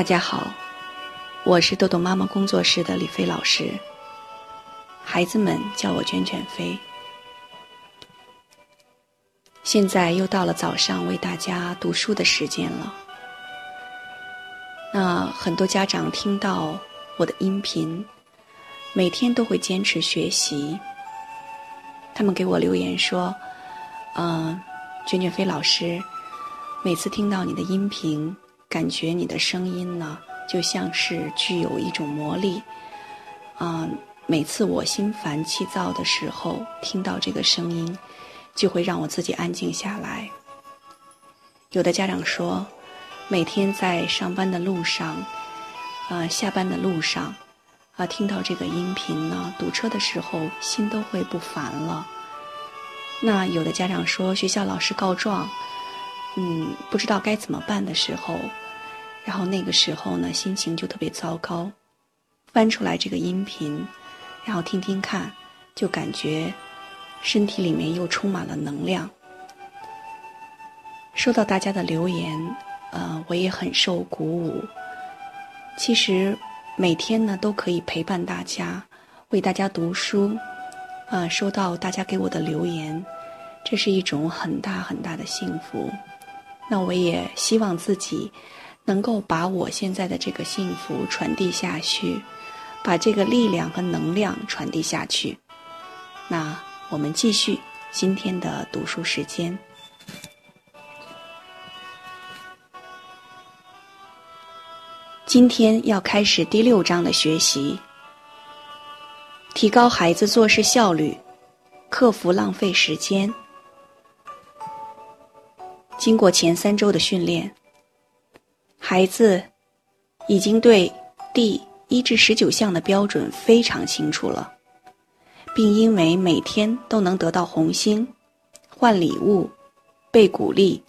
大家好，我是豆豆妈妈工作室的李飞老师。孩子们叫我卷卷飞。现在又到了早上为大家读书的时间了。那很多家长听到我的音频，每天都会坚持学习。他们给我留言说：“嗯，卷卷飞老师，每次听到你的音频。”感觉你的声音呢，就像是具有一种魔力，啊，每次我心烦气躁的时候，听到这个声音，就会让我自己安静下来。有的家长说，每天在上班的路上，啊，下班的路上，啊，听到这个音频呢，堵车的时候心都会不烦了。那有的家长说，学校老师告状。嗯，不知道该怎么办的时候，然后那个时候呢，心情就特别糟糕。翻出来这个音频，然后听听看，就感觉身体里面又充满了能量。收到大家的留言，呃，我也很受鼓舞。其实每天呢都可以陪伴大家，为大家读书，啊，收到大家给我的留言，这是一种很大很大的幸福。那我也希望自己能够把我现在的这个幸福传递下去，把这个力量和能量传递下去。那我们继续今天的读书时间。今天要开始第六章的学习，提高孩子做事效率，克服浪费时间。经过前三周的训练，孩子已经对第一至十九项的标准非常清楚了，并因为每天都能得到红星、换礼物、被鼓励、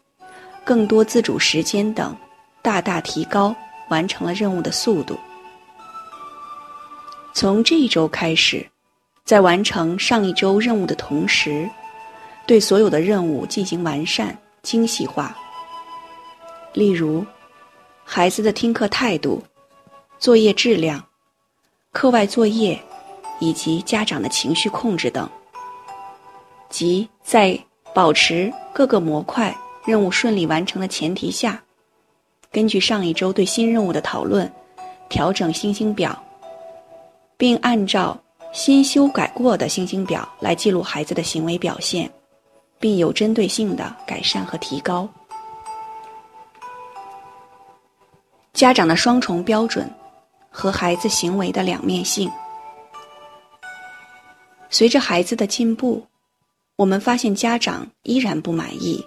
更多自主时间等，大大提高完成了任务的速度。从这一周开始，在完成上一周任务的同时，对所有的任务进行完善。精细化，例如孩子的听课态度、作业质量、课外作业以及家长的情绪控制等，即在保持各个模块任务顺利完成的前提下，根据上一周对新任务的讨论，调整星星表，并按照新修改过的星星表来记录孩子的行为表现。并有针对性的改善和提高。家长的双重标准和孩子行为的两面性。随着孩子的进步，我们发现家长依然不满意。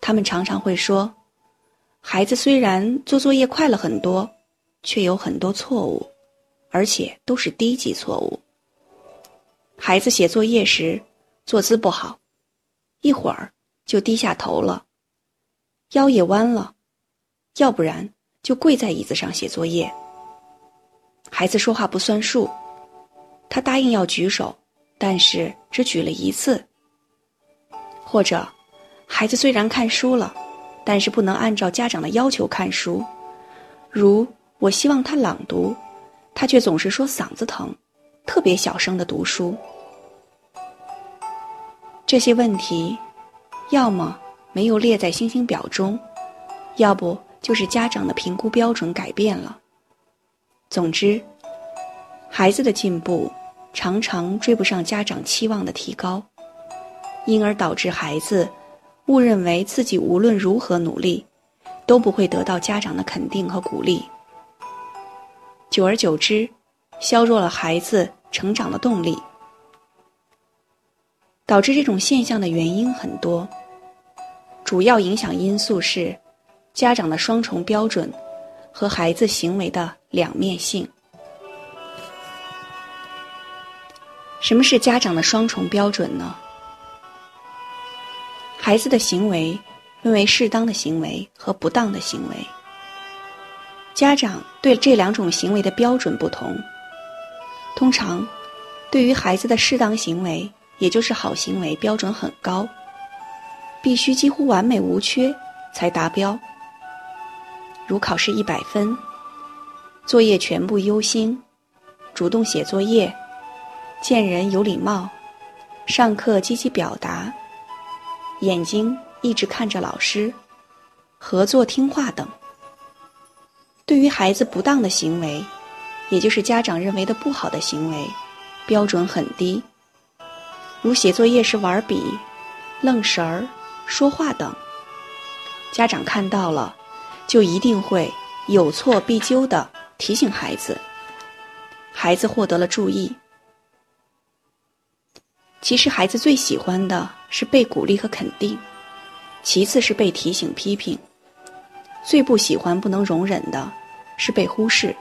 他们常常会说：“孩子虽然做作业快了很多，却有很多错误，而且都是低级错误。孩子写作业时坐姿不好。”一会儿就低下头了，腰也弯了，要不然就跪在椅子上写作业。孩子说话不算数，他答应要举手，但是只举了一次。或者，孩子虽然看书了，但是不能按照家长的要求看书，如我希望他朗读，他却总是说嗓子疼，特别小声的读书。这些问题，要么没有列在星星表中，要不就是家长的评估标准改变了。总之，孩子的进步常常追不上家长期望的提高，因而导致孩子误认为自己无论如何努力，都不会得到家长的肯定和鼓励。久而久之，削弱了孩子成长的动力。导致这种现象的原因很多，主要影响因素是家长的双重标准和孩子行为的两面性。什么是家长的双重标准呢？孩子的行为分为适当的行为和不当的行为，家长对这两种行为的标准不同。通常，对于孩子的适当行为。也就是好行为标准很高，必须几乎完美无缺才达标。如考试一百分，作业全部优星，主动写作业，见人有礼貌，上课积极表达，眼睛一直看着老师，合作听话等。对于孩子不当的行为，也就是家长认为的不好的行为，标准很低，如写作业时玩笔、愣神儿、说话等。家长看到了，就一定会有错必纠的提醒孩子，孩子获得了注意。其实孩子最喜欢的是被鼓励和肯定，其次是被提醒批评，最不喜欢、不能容忍的是被忽视。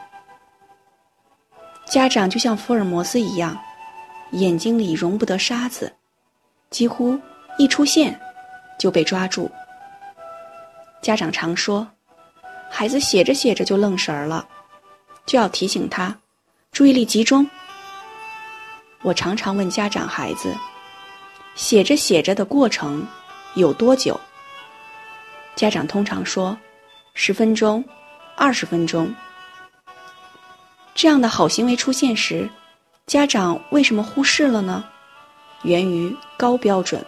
家长就像福尔摩斯一样，眼睛里容不得沙子，几乎一出现就被抓住。家长常说，孩子写着写着就愣神儿了，就要提醒他注意力集中。我常常问家长孩子，写着写着的过程有多久？家长通常说，十分钟、二十分钟。这样的好行为出现时，家长为什么忽视了呢？源于高标准，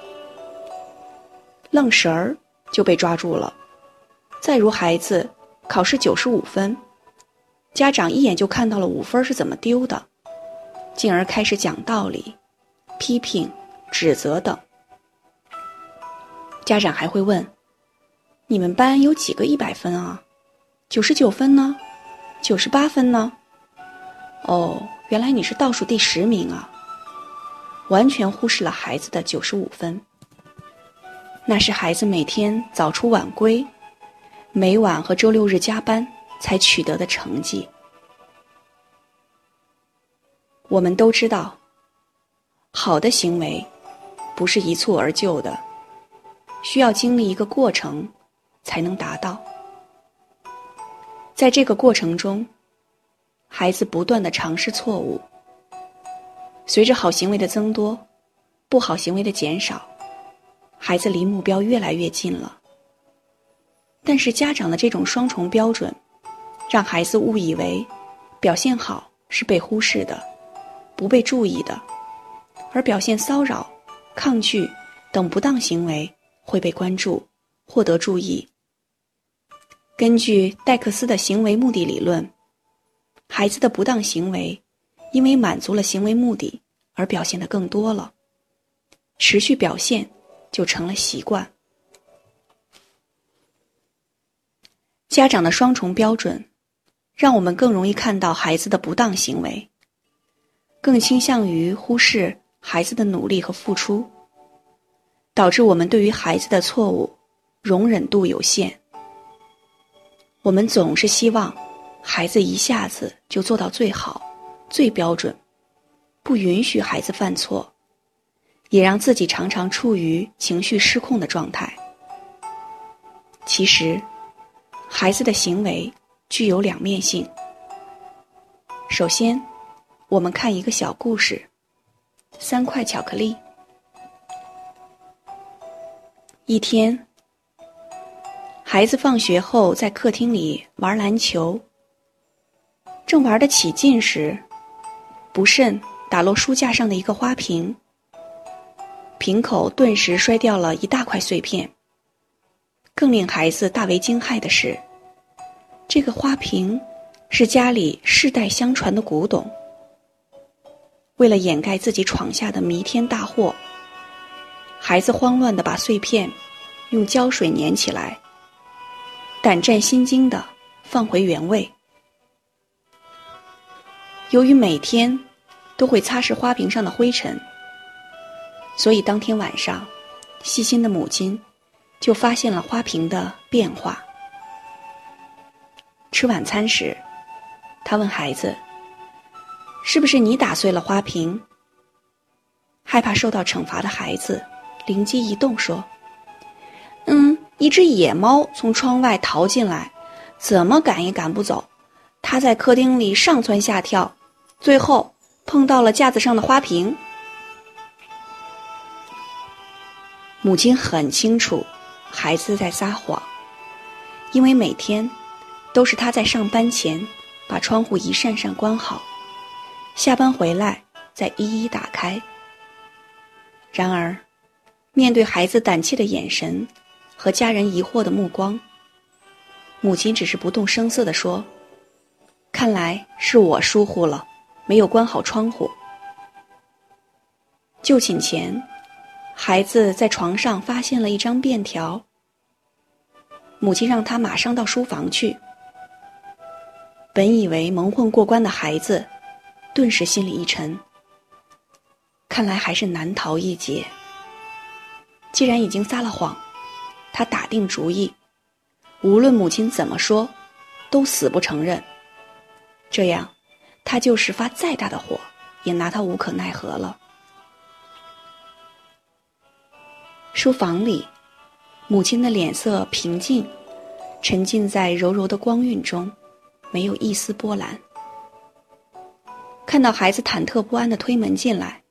愣神儿就被抓住了。再如孩子考试九十五分，家长一眼就看到了五分是怎么丢的，进而开始讲道理、批评、指责等。家长还会问：“你们班有几个一百分啊？九十九分呢？九十八分呢？”哦，原来你是倒数第十名啊！完全忽视了孩子的九十五分，那是孩子每天早出晚归。每晚和周六日加班才取得的成绩。我们都知道，好的行为不是一蹴而就的，需要经历一个过程才能达到。在这个过程中，孩子不断的尝试错误，随着好行为的增多，不好行为的减少，孩子离目标越来越近了。但是家长的这种双重标准，让孩子误以为表现好是被忽视的、不被注意的，而表现骚扰、抗拒等不当行为会被关注、获得注意。根据戴克斯的行为目的理论，孩子的不当行为因为满足了行为目的而表现的更多了，持续表现就成了习惯。家长的双重标准，让我们更容易看到孩子的不当行为，更倾向于忽视孩子的努力和付出，导致我们对于孩子的错误容忍度有限。我们总是希望孩子一下子就做到最好、最标准，不允许孩子犯错，也让自己常常处于情绪失控的状态。其实。孩子的行为具有两面性。首先，我们看一个小故事：三块巧克力。一天，孩子放学后在客厅里玩篮球，正玩得起劲时，不慎打落书架上的一个花瓶，瓶口顿时摔掉了一大块碎片。更令孩子大为惊骇的是，这个花瓶是家里世代相传的古董。为了掩盖自己闯下的弥天大祸，孩子慌乱的把碎片用胶水粘起来，胆战心惊的放回原位。由于每天都会擦拭花瓶上的灰尘，所以当天晚上，细心的母亲。就发现了花瓶的变化。吃晚餐时，他问孩子：“是不是你打碎了花瓶？”害怕受到惩罚的孩子灵机一动说：“嗯，一只野猫从窗外逃进来，怎么赶也赶不走。它在客厅里上蹿下跳，最后碰到了架子上的花瓶。”母亲很清楚。孩子在撒谎，因为每天都是他在上班前把窗户一扇扇关好，下班回来再一一打开。然而，面对孩子胆怯的眼神和家人疑惑的目光，母亲只是不动声色地说：“看来是我疏忽了，没有关好窗户。”就寝前，孩子在床上发现了一张便条，母亲让他马上到书房去。本以为蒙混过关的孩子，顿时心里一沉。看来还是难逃一劫。既然已经撒了谎，他打定主意，无论母亲怎么说，都死不承认。这样，他就是发再大的火，也拿他无可奈何了。书房里，母亲的脸色平静，沉浸在柔柔的光晕中。没有一丝波澜。看到孩子忐忑不安的推门进来，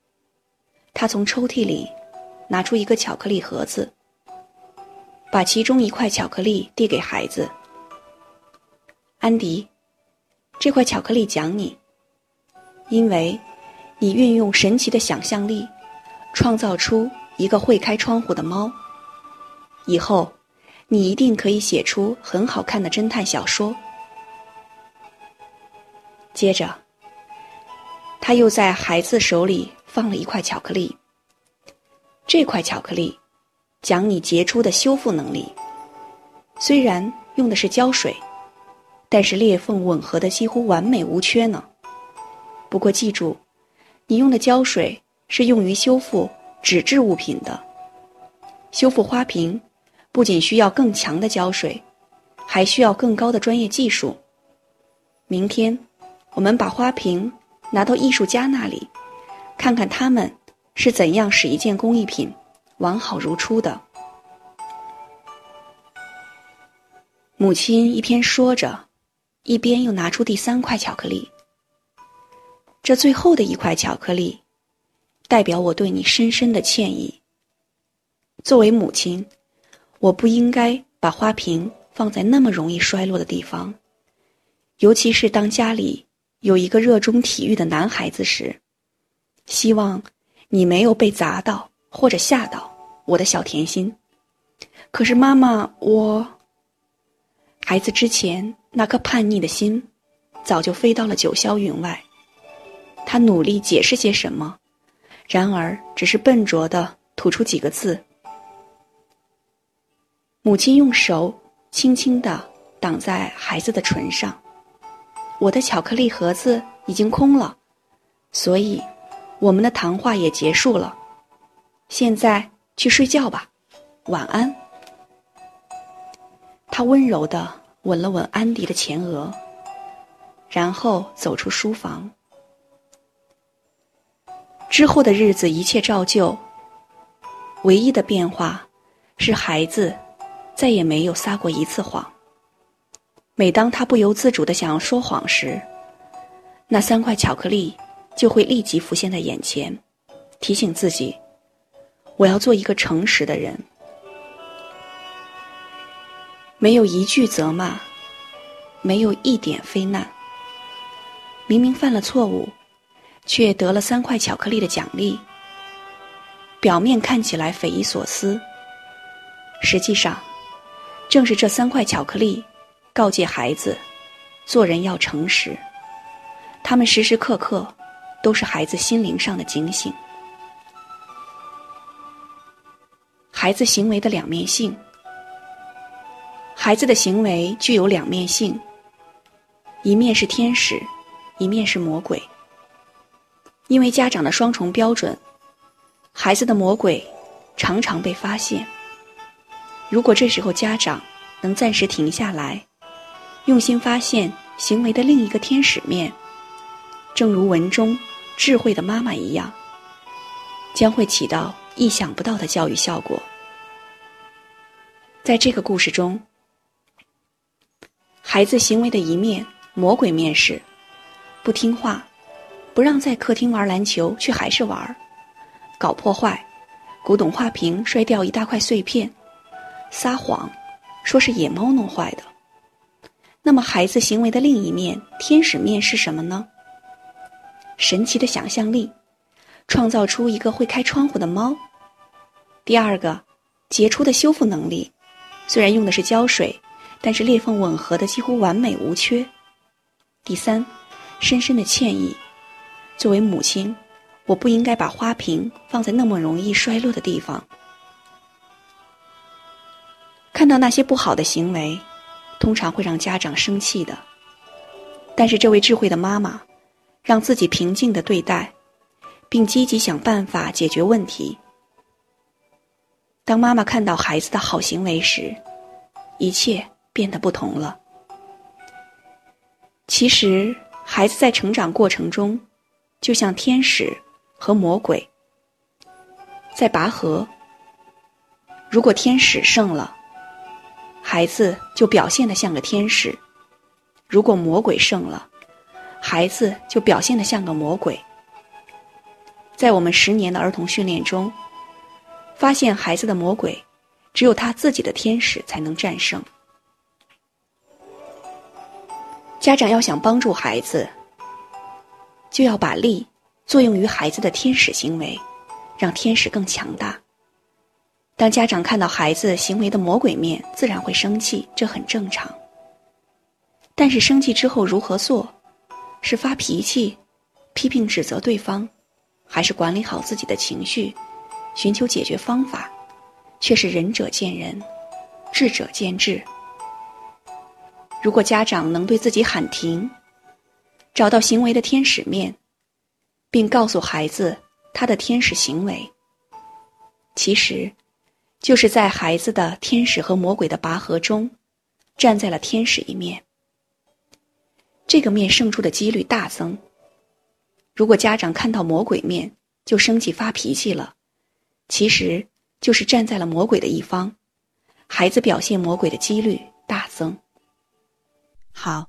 他从抽屉里拿出一个巧克力盒子，把其中一块巧克力递给孩子。安迪，这块巧克力奖你，因为你运用神奇的想象力，创造出一个会开窗户的猫。以后，你一定可以写出很好看的侦探小说。接着，他又在孩子手里放了一块巧克力。这块巧克力讲你杰出的修复能力，虽然用的是胶水，但是裂缝吻合的几乎完美无缺呢。不过记住，你用的胶水是用于修复纸质物品的。修复花瓶，不仅需要更强的胶水，还需要更高的专业技术。明天。我们把花瓶拿到艺术家那里，看看他们是怎样使一件工艺品完好如初的。母亲一边说着，一边又拿出第三块巧克力。这最后的一块巧克力，代表我对你深深的歉意。作为母亲，我不应该把花瓶放在那么容易摔落的地方，尤其是当家里。有一个热衷体育的男孩子时，希望你没有被砸到或者吓到，我的小甜心。可是妈妈，我孩子之前那颗叛逆的心，早就飞到了九霄云外。他努力解释些什么，然而只是笨拙的吐出几个字。母亲用手轻轻的挡在孩子的唇上。我的巧克力盒子已经空了，所以我们的谈话也结束了。现在去睡觉吧，晚安。他温柔的吻了吻安迪的前额，然后走出书房。之后的日子一切照旧，唯一的变化是孩子再也没有撒过一次谎。每当他不由自主的想要说谎时，那三块巧克力就会立即浮现在眼前，提醒自己：我要做一个诚实的人。没有一句责骂，没有一点非难。明明犯了错误，却得了三块巧克力的奖励。表面看起来匪夷所思，实际上，正是这三块巧克力。告诫孩子，做人要诚实。他们时时刻刻都是孩子心灵上的警醒。孩子行为的两面性，孩子的行为具有两面性，一面是天使，一面是魔鬼。因为家长的双重标准，孩子的魔鬼常常被发现。如果这时候家长能暂时停下来，用心发现行为的另一个天使面，正如文中智慧的妈妈一样，将会起到意想不到的教育效果。在这个故事中，孩子行为的一面魔鬼面是不听话，不让在客厅玩篮球，却还是玩搞破坏，古董花瓶摔掉一大块碎片，撒谎，说是野猫弄坏的。那么，孩子行为的另一面，天使面是什么呢？神奇的想象力，创造出一个会开窗户的猫。第二个，杰出的修复能力，虽然用的是胶水，但是裂缝吻合的几乎完美无缺。第三，深深的歉意。作为母亲，我不应该把花瓶放在那么容易摔落的地方。看到那些不好的行为。通常会让家长生气的，但是这位智慧的妈妈，让自己平静的对待，并积极想办法解决问题。当妈妈看到孩子的好行为时，一切变得不同了。其实，孩子在成长过程中，就像天使和魔鬼在拔河。如果天使胜了，孩子就表现的像个天使，如果魔鬼胜了，孩子就表现的像个魔鬼。在我们十年的儿童训练中，发现孩子的魔鬼，只有他自己的天使才能战胜。家长要想帮助孩子，就要把力作用于孩子的天使行为，让天使更强大。当家长看到孩子行为的魔鬼面，自然会生气，这很正常。但是生气之后如何做？是发脾气、批评指责对方，还是管理好自己的情绪，寻求解决方法？却是仁者见仁，智者见智。如果家长能对自己喊停，找到行为的天使面，并告诉孩子他的天使行为，其实。就是在孩子的天使和魔鬼的拔河中，站在了天使一面。这个面胜出的几率大增。如果家长看到魔鬼面就生气发脾气了，其实就是站在了魔鬼的一方，孩子表现魔鬼的几率大增。好，